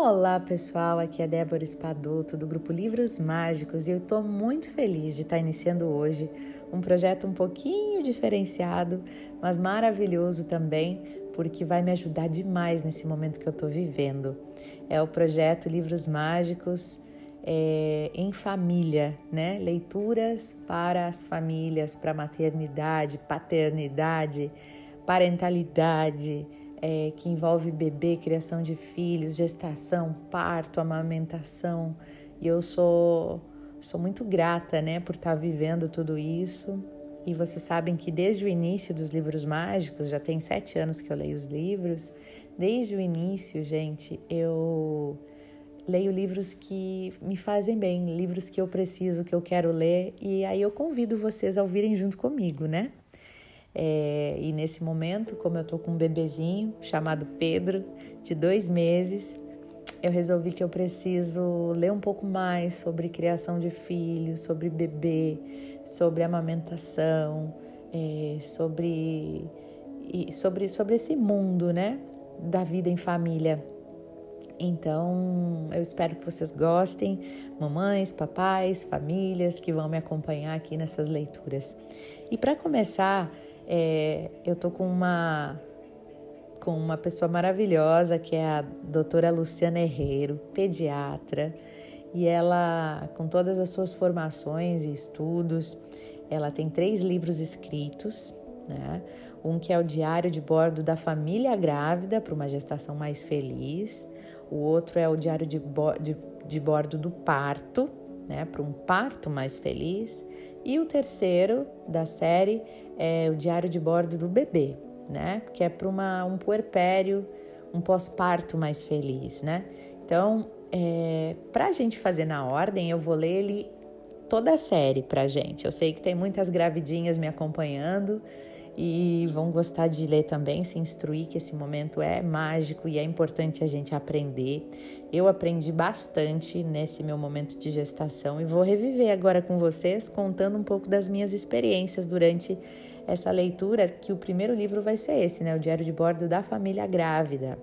Olá pessoal, aqui é Débora Espadoto do grupo Livros Mágicos e eu estou muito feliz de estar iniciando hoje um projeto um pouquinho diferenciado, mas maravilhoso também, porque vai me ajudar demais nesse momento que eu estou vivendo. É o projeto Livros Mágicos é, em família, né? Leituras para as famílias, para maternidade, paternidade, parentalidade é, que envolve bebê, criação de filhos, gestação, parto, amamentação. E eu sou, sou muito grata né, por estar vivendo tudo isso. E vocês sabem que desde o início dos livros mágicos, já tem sete anos que eu leio os livros, desde o início, gente, eu leio livros que me fazem bem, livros que eu preciso, que eu quero ler, e aí eu convido vocês a ouvirem junto comigo, né? É, e nesse momento, como eu tô com um bebezinho chamado Pedro, de dois meses, eu resolvi que eu preciso ler um pouco mais sobre criação de filhos, sobre bebê, sobre amamentação, é, sobre, sobre, sobre esse mundo, né? Da vida em família. Então, eu espero que vocês gostem, mamães, papais, famílias que vão me acompanhar aqui nessas leituras. E para começar, é, eu tô com uma com uma pessoa maravilhosa que é a doutora Luciana Herrero, pediatra, e ela, com todas as suas formações e estudos, ela tem três livros escritos, né? Um que é o Diário de Bordo da Família Grávida para uma gestação mais feliz, o outro é o Diário de, bo de, de Bordo do Parto, né? Para um parto mais feliz, e o terceiro da série é o diário de bordo do bebê, né? Que é para um puerpério, um pós-parto mais feliz, né? Então, é, para a gente fazer na ordem, eu vou ler ele toda a série para gente. Eu sei que tem muitas gravidinhas me acompanhando, e vão gostar de ler também, se instruir que esse momento é mágico e é importante a gente aprender. Eu aprendi bastante nesse meu momento de gestação e vou reviver agora com vocês contando um pouco das minhas experiências durante essa leitura, que o primeiro livro vai ser esse, né, o Diário de Bordo da Família Grávida.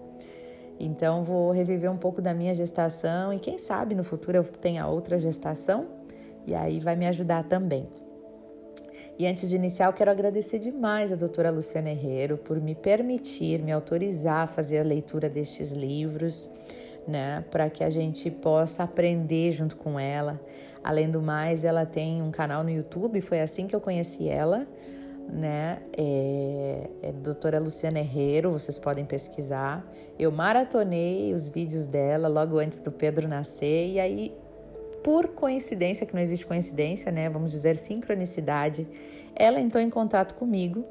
Então vou reviver um pouco da minha gestação e quem sabe no futuro eu tenha outra gestação e aí vai me ajudar também. E antes de iniciar, eu quero agradecer demais a doutora Luciana Herrero por me permitir, me autorizar a fazer a leitura destes livros, né, para que a gente possa aprender junto com ela. Além do mais, ela tem um canal no YouTube, foi assim que eu conheci ela, né? É, é doutora Luciana Herrero, vocês podem pesquisar. Eu maratonei os vídeos dela logo antes do Pedro nascer e aí por coincidência, que não existe coincidência, né? Vamos dizer sincronicidade, ela entrou em contato comigo,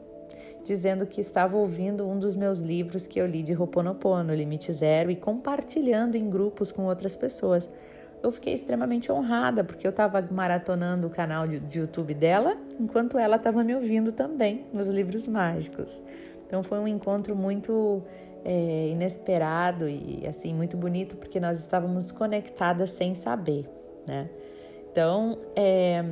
dizendo que estava ouvindo um dos meus livros que eu li de Roponopono, Limite Zero, e compartilhando em grupos com outras pessoas. Eu fiquei extremamente honrada, porque eu estava maratonando o canal de, de YouTube dela, enquanto ela estava me ouvindo também nos livros mágicos. Então foi um encontro muito é, inesperado e assim muito bonito, porque nós estávamos conectadas sem saber né? Então, é,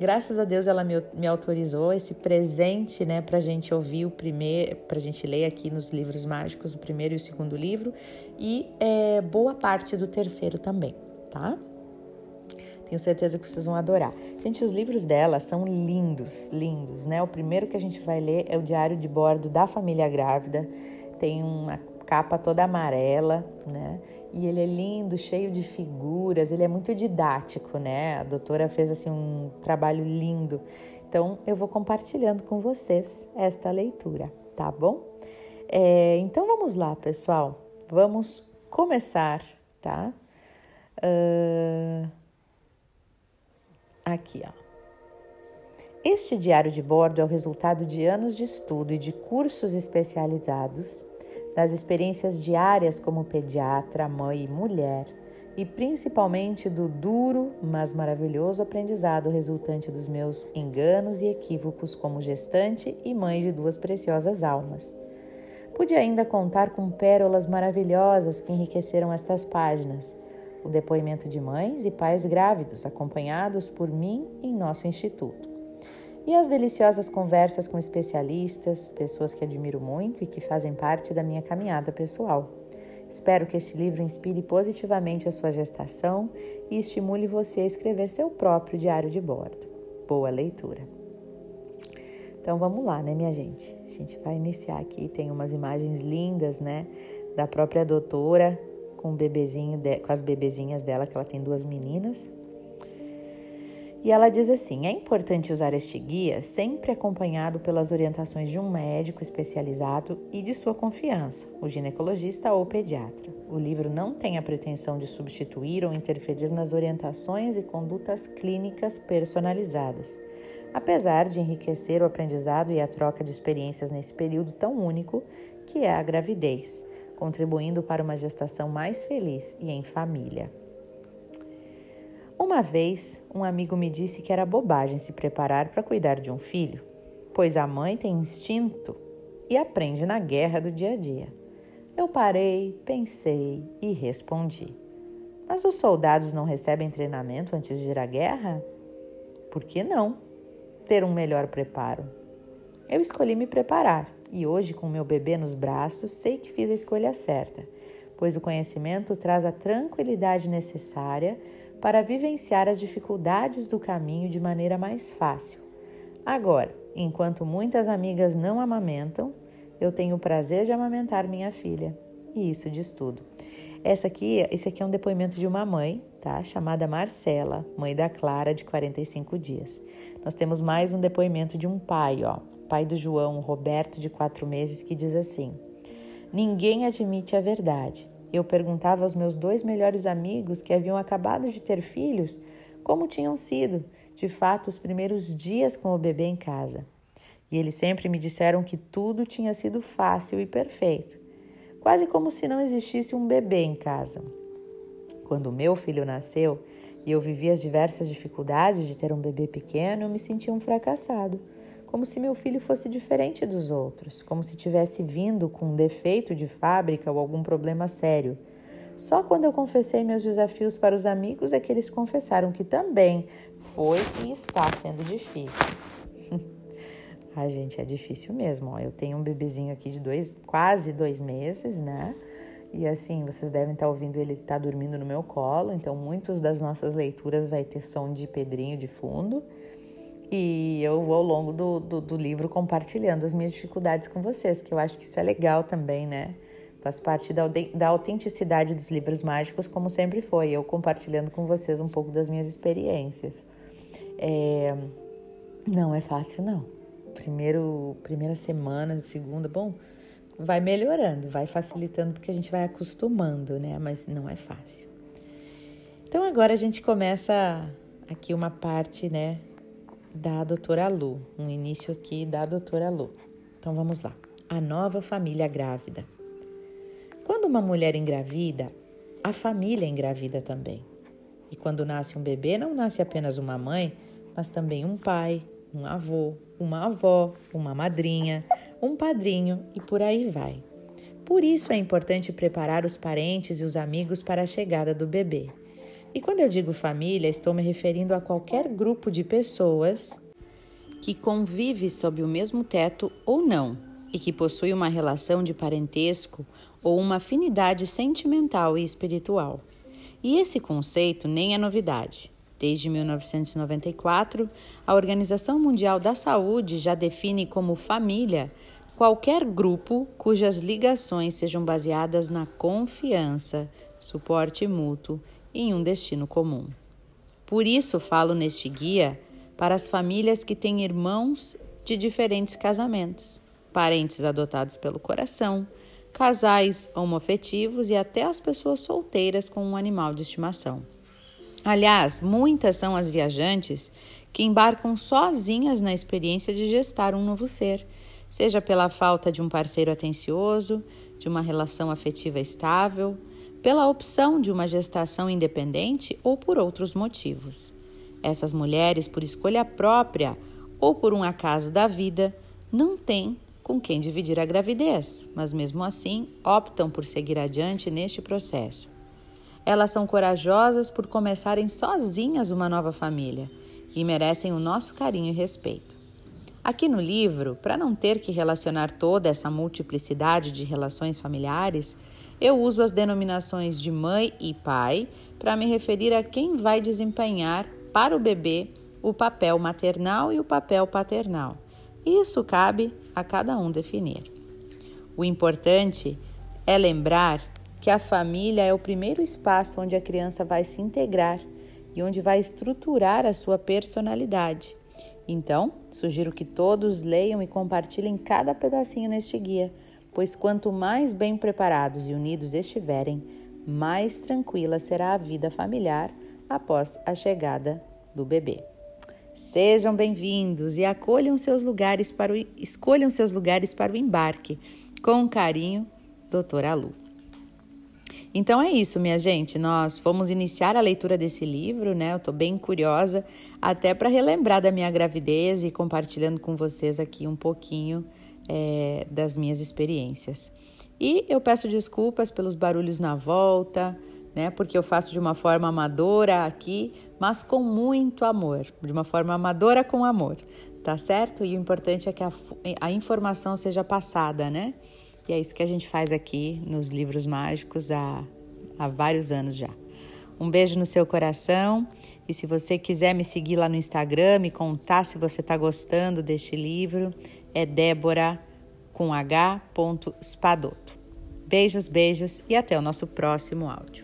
graças a Deus ela me, me autorizou esse presente, né, para gente ouvir o primeiro, para gente ler aqui nos livros mágicos o primeiro e o segundo livro e é, boa parte do terceiro também, tá? Tenho certeza que vocês vão adorar. Gente, os livros dela são lindos, lindos, né? O primeiro que a gente vai ler é o Diário de Bordo da Família Grávida. Tem uma capa toda amarela, né? E ele é lindo, cheio de figuras, ele é muito didático, né? A doutora fez assim um trabalho lindo. Então eu vou compartilhando com vocês esta leitura, tá bom? É, então vamos lá, pessoal. Vamos começar, tá? Uh, aqui, ó. Este diário de bordo é o resultado de anos de estudo e de cursos especializados das experiências diárias como pediatra, mãe e mulher, e principalmente do duro, mas maravilhoso aprendizado resultante dos meus enganos e equívocos como gestante e mãe de duas preciosas almas. Pude ainda contar com pérolas maravilhosas que enriqueceram estas páginas. O depoimento de mães e pais grávidos, acompanhados por mim em nosso instituto e as deliciosas conversas com especialistas, pessoas que admiro muito e que fazem parte da minha caminhada pessoal. Espero que este livro inspire positivamente a sua gestação e estimule você a escrever seu próprio diário de bordo. Boa leitura! Então vamos lá, né, minha gente? A gente vai iniciar aqui. Tem umas imagens lindas, né, da própria doutora com o bebezinho, de, com as bebezinhas dela, que ela tem duas meninas. E ela diz assim: é importante usar este guia sempre acompanhado pelas orientações de um médico especializado e de sua confiança, o ginecologista ou pediatra. O livro não tem a pretensão de substituir ou interferir nas orientações e condutas clínicas personalizadas, apesar de enriquecer o aprendizado e a troca de experiências nesse período tão único que é a gravidez, contribuindo para uma gestação mais feliz e em família. Uma vez, um amigo me disse que era bobagem se preparar para cuidar de um filho, pois a mãe tem instinto e aprende na guerra do dia a dia. Eu parei, pensei e respondi: Mas os soldados não recebem treinamento antes de ir à guerra? Por que não ter um melhor preparo? Eu escolhi me preparar e hoje, com meu bebê nos braços, sei que fiz a escolha certa, pois o conhecimento traz a tranquilidade necessária para vivenciar as dificuldades do caminho de maneira mais fácil. Agora, enquanto muitas amigas não amamentam, eu tenho o prazer de amamentar minha filha. E isso diz tudo. Essa aqui, esse aqui é um depoimento de uma mãe, tá? Chamada Marcela, mãe da Clara, de 45 dias. Nós temos mais um depoimento de um pai, ó, pai do João, Roberto, de quatro meses, que diz assim: Ninguém admite a verdade. Eu perguntava aos meus dois melhores amigos que haviam acabado de ter filhos como tinham sido, de fato, os primeiros dias com o bebê em casa. E eles sempre me disseram que tudo tinha sido fácil e perfeito, quase como se não existisse um bebê em casa. Quando meu filho nasceu e eu vivi as diversas dificuldades de ter um bebê pequeno, eu me sentia um fracassado como se meu filho fosse diferente dos outros, como se tivesse vindo com um defeito de fábrica ou algum problema sério. Só quando eu confessei meus desafios para os amigos é que eles confessaram que também foi e está sendo difícil. Ai, gente, é difícil mesmo. Ó. Eu tenho um bebezinho aqui de dois, quase dois meses, né? E assim, vocês devem estar ouvindo ele está dormindo no meu colo, então muitas das nossas leituras vai ter som de pedrinho de fundo. E eu vou ao longo do, do, do, livro compartilhando as minhas dificuldades com vocês, que eu acho que isso é legal também, né? Faz parte da, da autenticidade dos livros mágicos, como sempre foi, eu compartilhando com vocês um pouco das minhas experiências. É... Não é fácil, não. Primeiro, primeira semana, segunda, bom, vai melhorando, vai facilitando, porque a gente vai acostumando, né? Mas não é fácil. Então agora a gente começa aqui uma parte, né? Da doutora Lu, um início aqui da doutora Lu. Então vamos lá. A nova família grávida. Quando uma mulher engravida, a família engravida também. E quando nasce um bebê, não nasce apenas uma mãe, mas também um pai, um avô, uma avó, uma madrinha, um padrinho e por aí vai. Por isso é importante preparar os parentes e os amigos para a chegada do bebê. E quando eu digo família, estou me referindo a qualquer grupo de pessoas que convive sob o mesmo teto ou não e que possui uma relação de parentesco ou uma afinidade sentimental e espiritual. E esse conceito nem é novidade. Desde 1994, a Organização Mundial da Saúde já define como família qualquer grupo cujas ligações sejam baseadas na confiança, suporte mútuo em um destino comum. Por isso falo neste guia para as famílias que têm irmãos de diferentes casamentos, parentes adotados pelo coração, casais homoafetivos e até as pessoas solteiras com um animal de estimação. Aliás, muitas são as viajantes que embarcam sozinhas na experiência de gestar um novo ser, seja pela falta de um parceiro atencioso, de uma relação afetiva estável, pela opção de uma gestação independente ou por outros motivos. Essas mulheres, por escolha própria ou por um acaso da vida, não têm com quem dividir a gravidez, mas mesmo assim optam por seguir adiante neste processo. Elas são corajosas por começarem sozinhas uma nova família e merecem o nosso carinho e respeito. Aqui no livro, para não ter que relacionar toda essa multiplicidade de relações familiares, eu uso as denominações de mãe e pai para me referir a quem vai desempenhar para o bebê o papel maternal e o papel paternal. Isso cabe a cada um definir. O importante é lembrar que a família é o primeiro espaço onde a criança vai se integrar e onde vai estruturar a sua personalidade. Então, sugiro que todos leiam e compartilhem cada pedacinho neste guia, pois quanto mais bem preparados e unidos estiverem, mais tranquila será a vida familiar após a chegada do bebê. Sejam bem-vindos e acolham seus lugares para o, escolham seus lugares para o embarque. Com carinho, doutora Lu. Então é isso, minha gente. Nós vamos iniciar a leitura desse livro, né? Eu tô bem curiosa, até para relembrar da minha gravidez e compartilhando com vocês aqui um pouquinho é, das minhas experiências. E eu peço desculpas pelos barulhos na volta, né? Porque eu faço de uma forma amadora aqui, mas com muito amor, de uma forma amadora com amor, tá certo? E o importante é que a, a informação seja passada, né? E é isso que a gente faz aqui nos livros mágicos há, há vários anos já. Um beijo no seu coração. E se você quiser me seguir lá no Instagram, me contar se você está gostando deste livro, é Débora com H. Spadoto. Beijos, beijos e até o nosso próximo áudio.